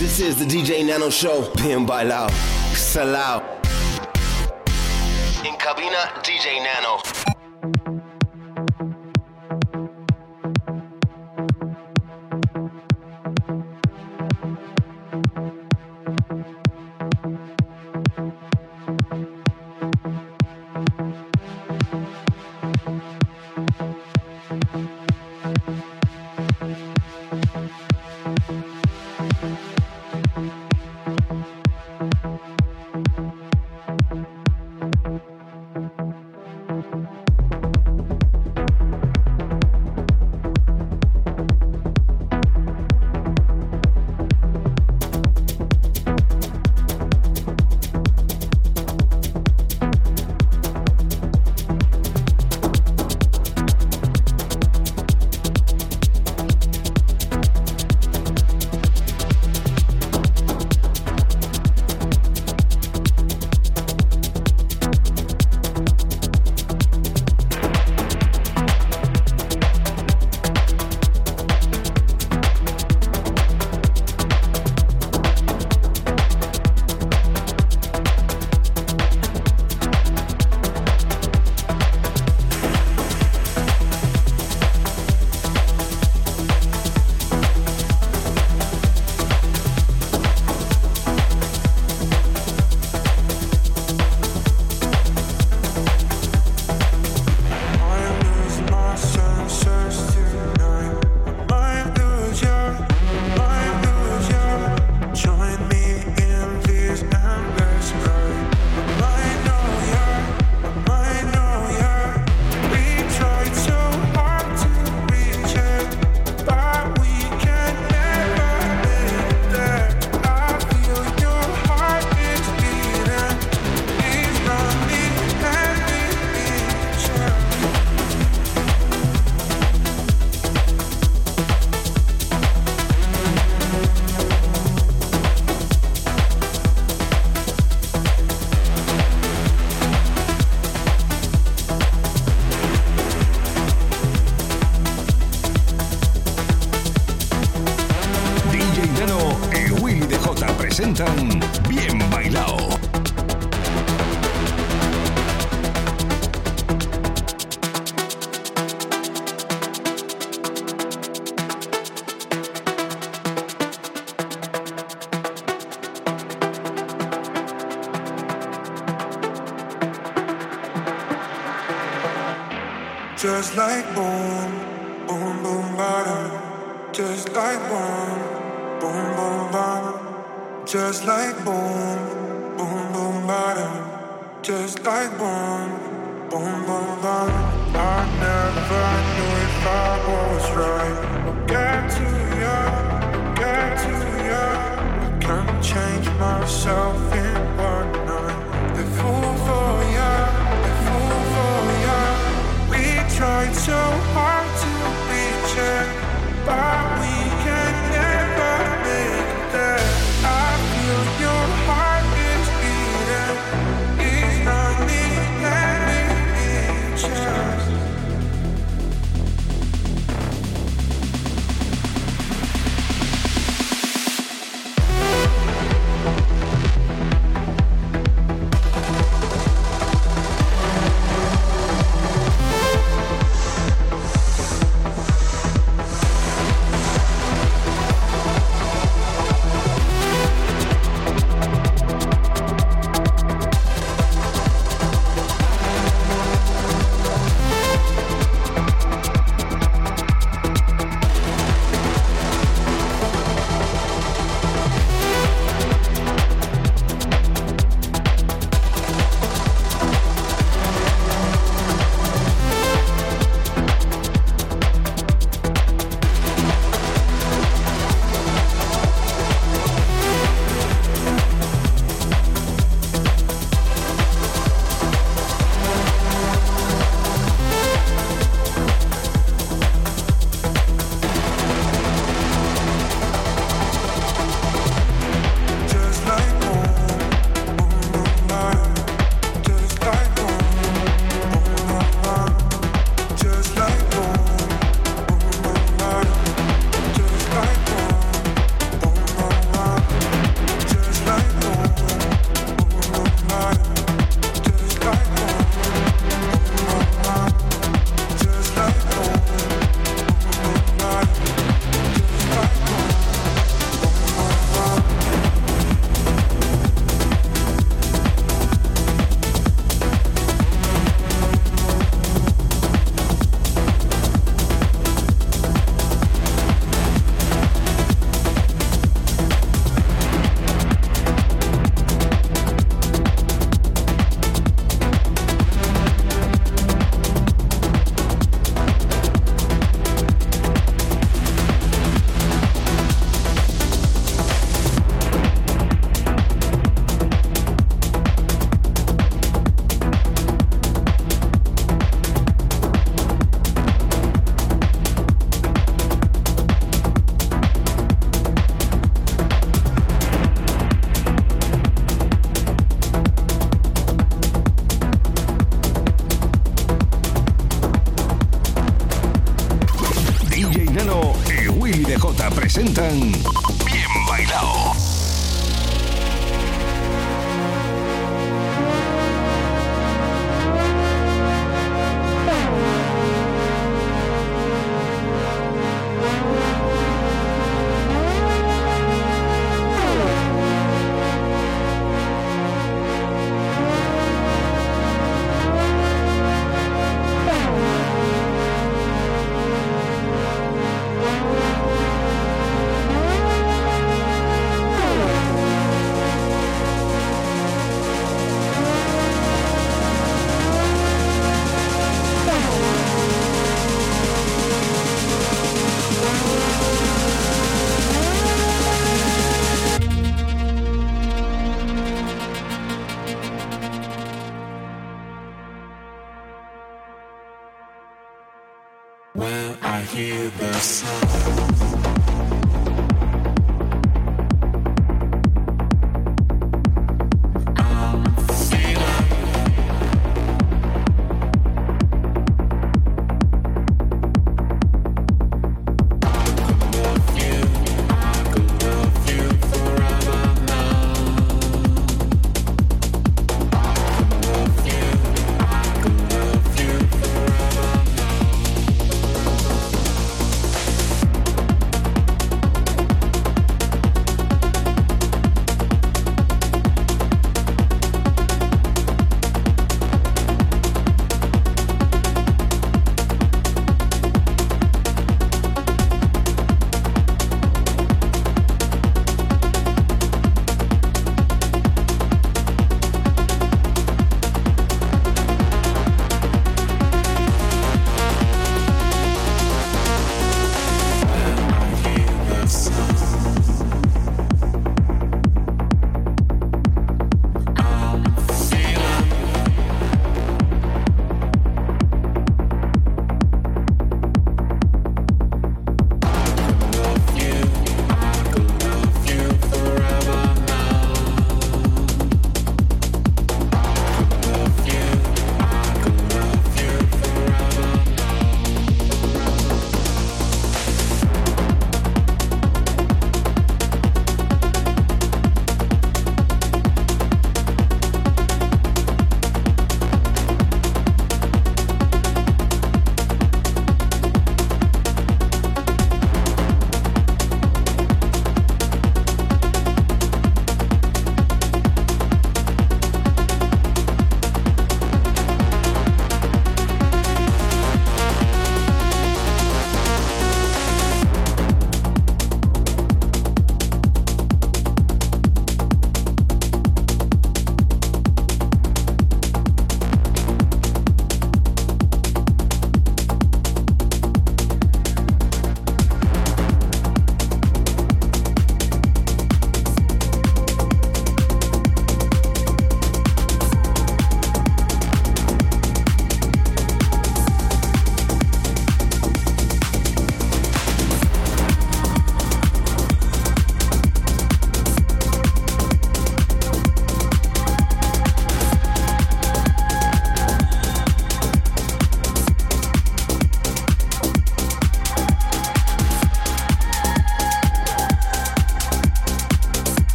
This is the DJ Nano Show, PM by Lao. Salao. In cabina, DJ Nano.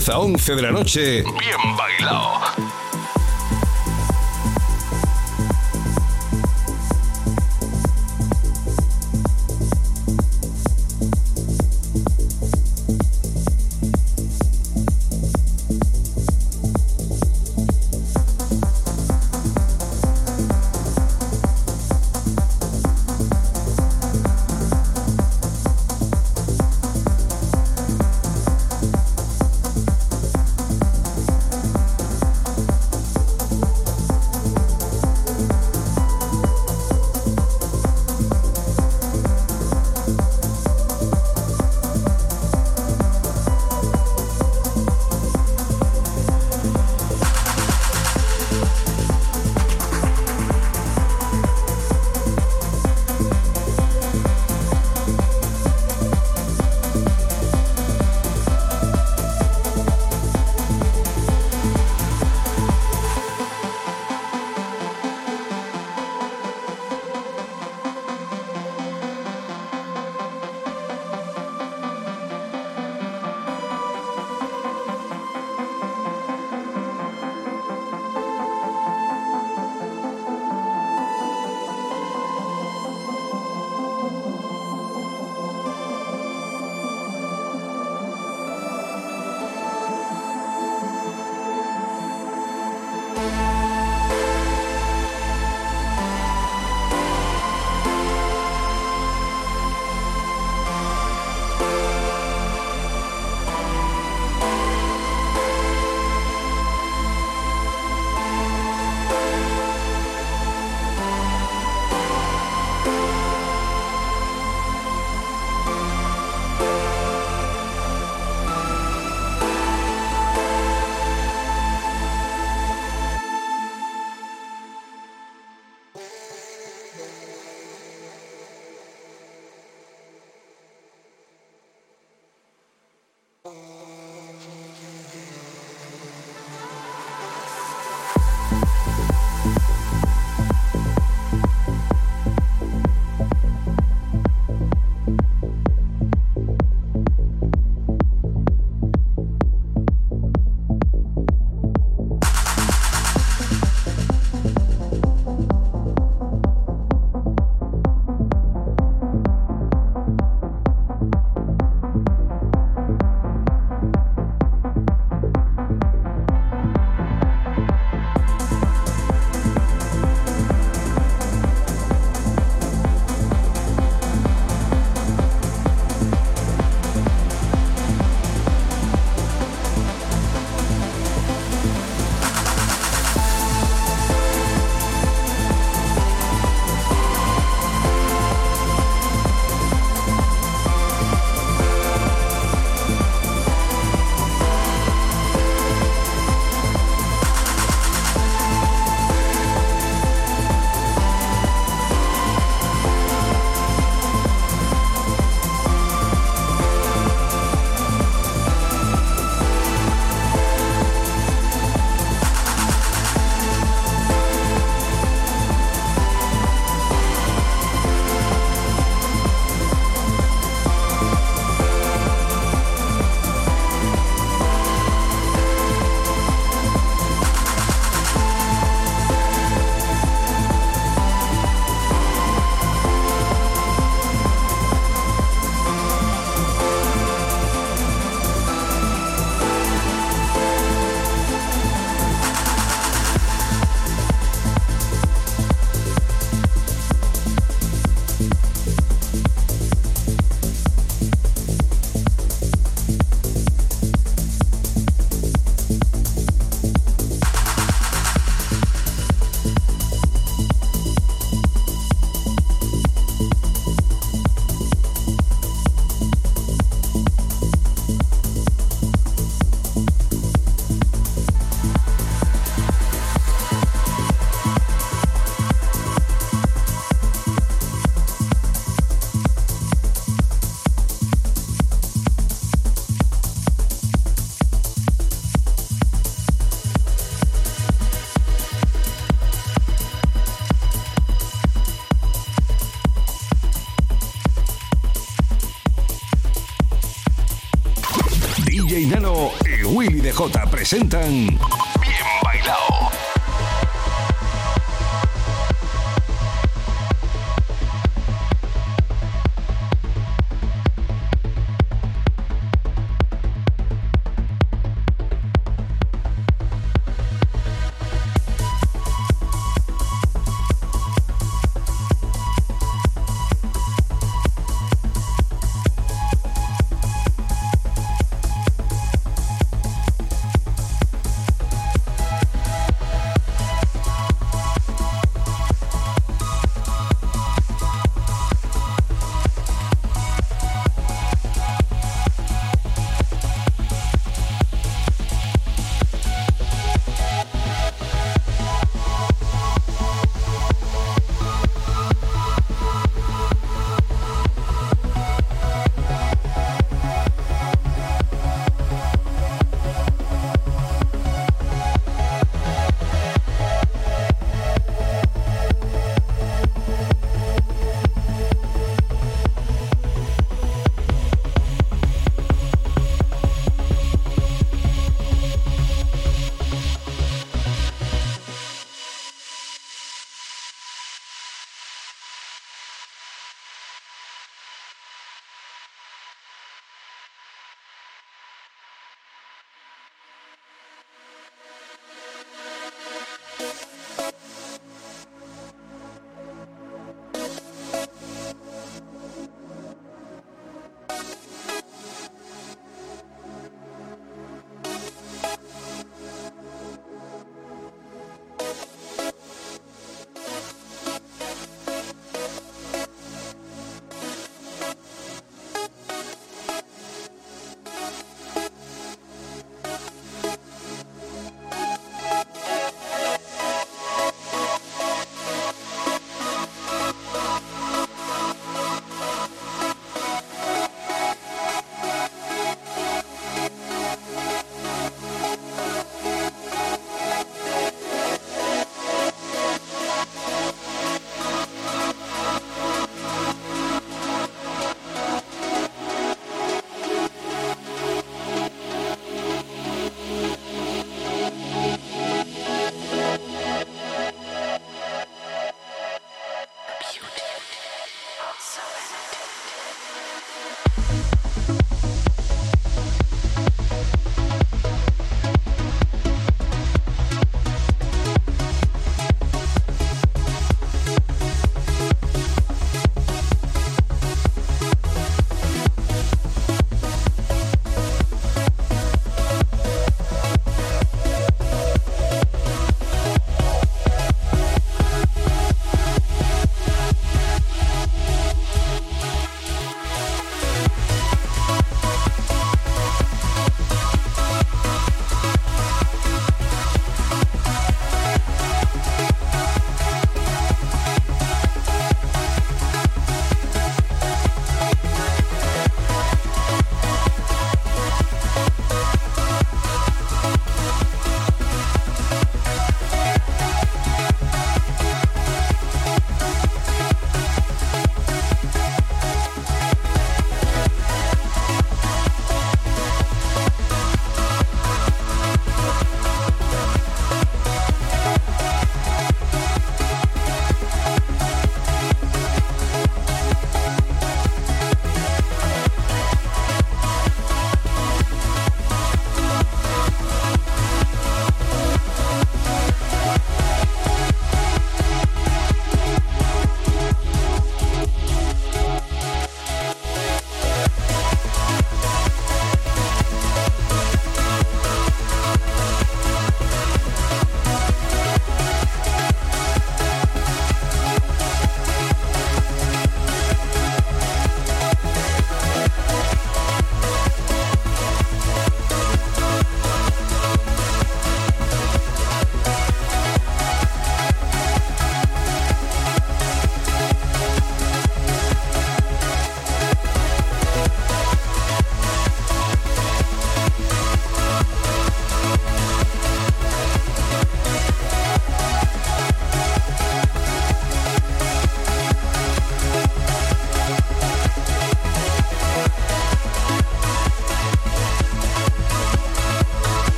10 a 11 de la noche, bien bailado. Presentan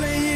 playing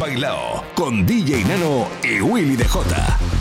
bailao con DJ Nano y Willy DJ.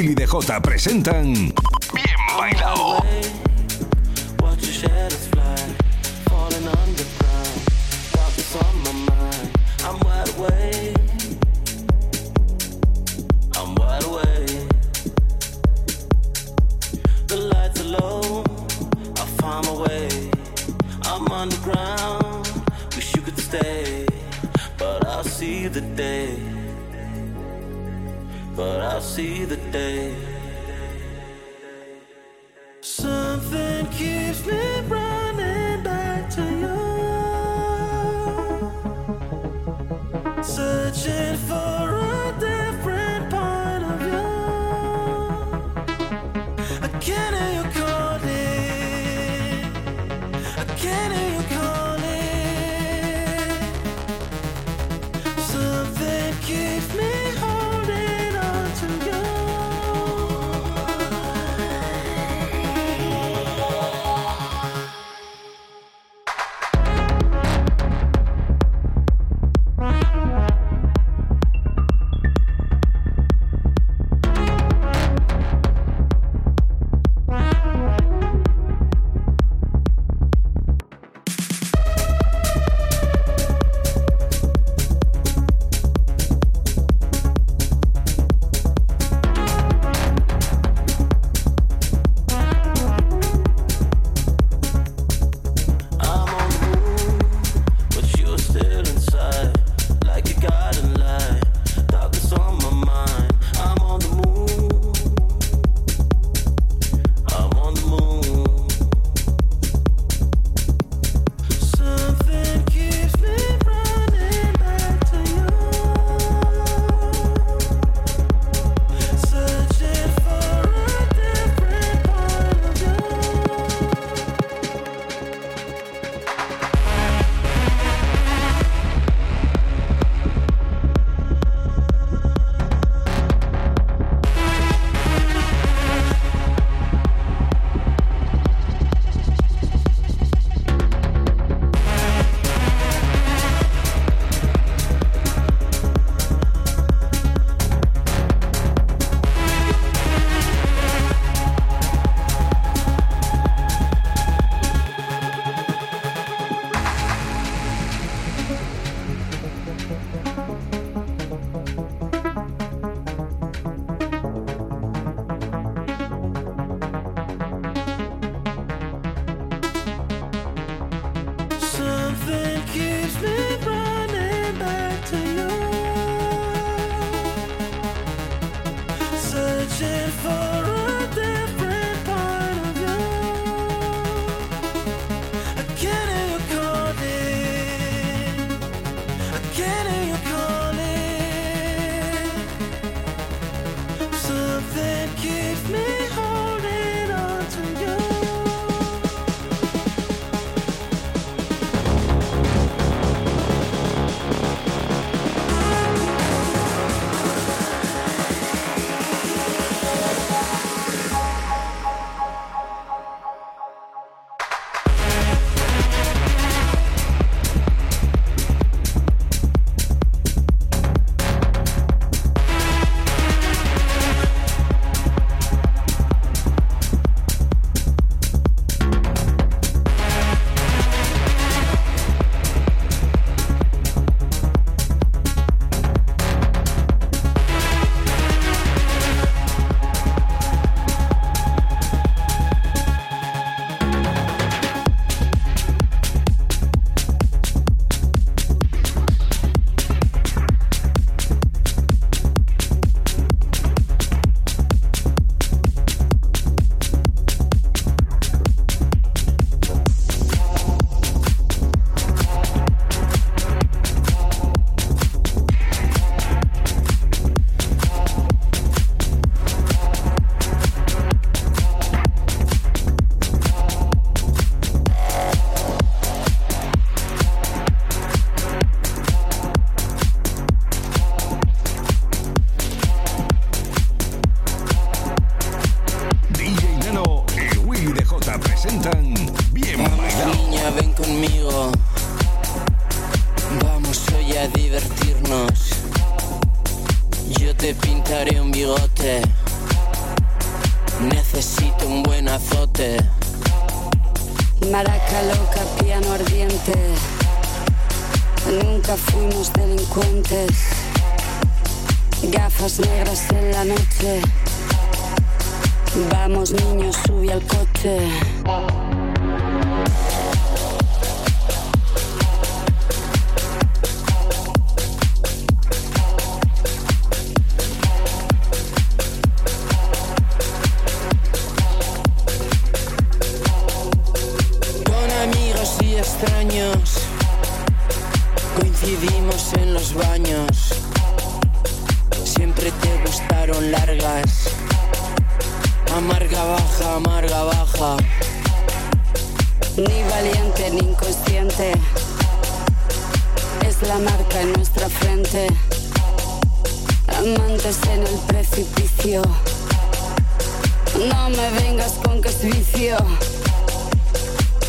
Willy DJ presentan Vamos niños, sube al coche.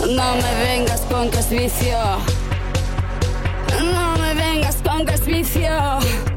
No me vengas con que. No me vengas con que.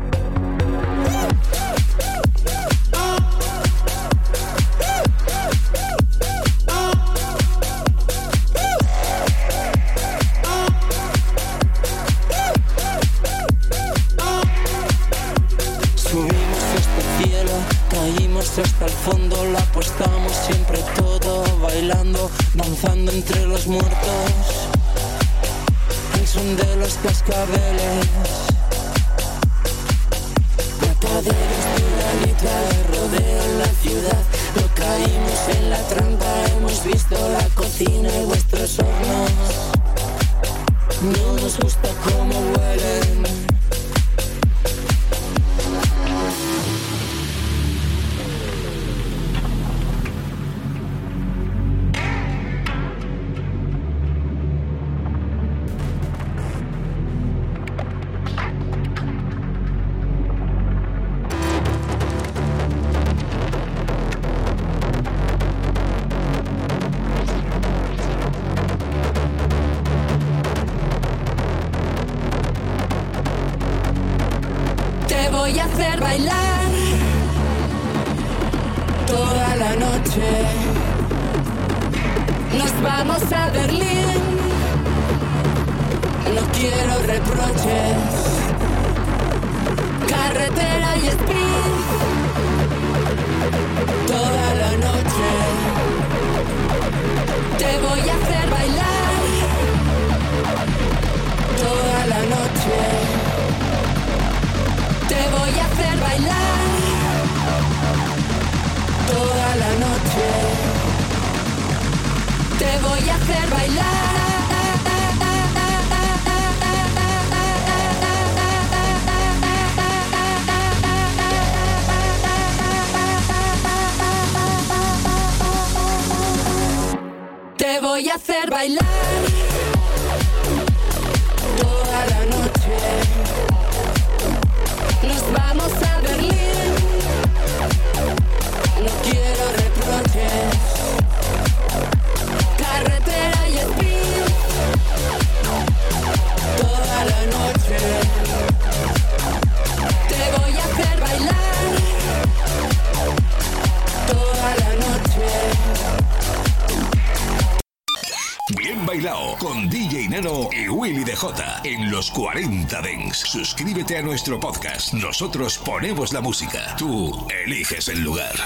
40 Dens. Suscríbete a nuestro podcast. Nosotros ponemos la música. Tú eliges el lugar.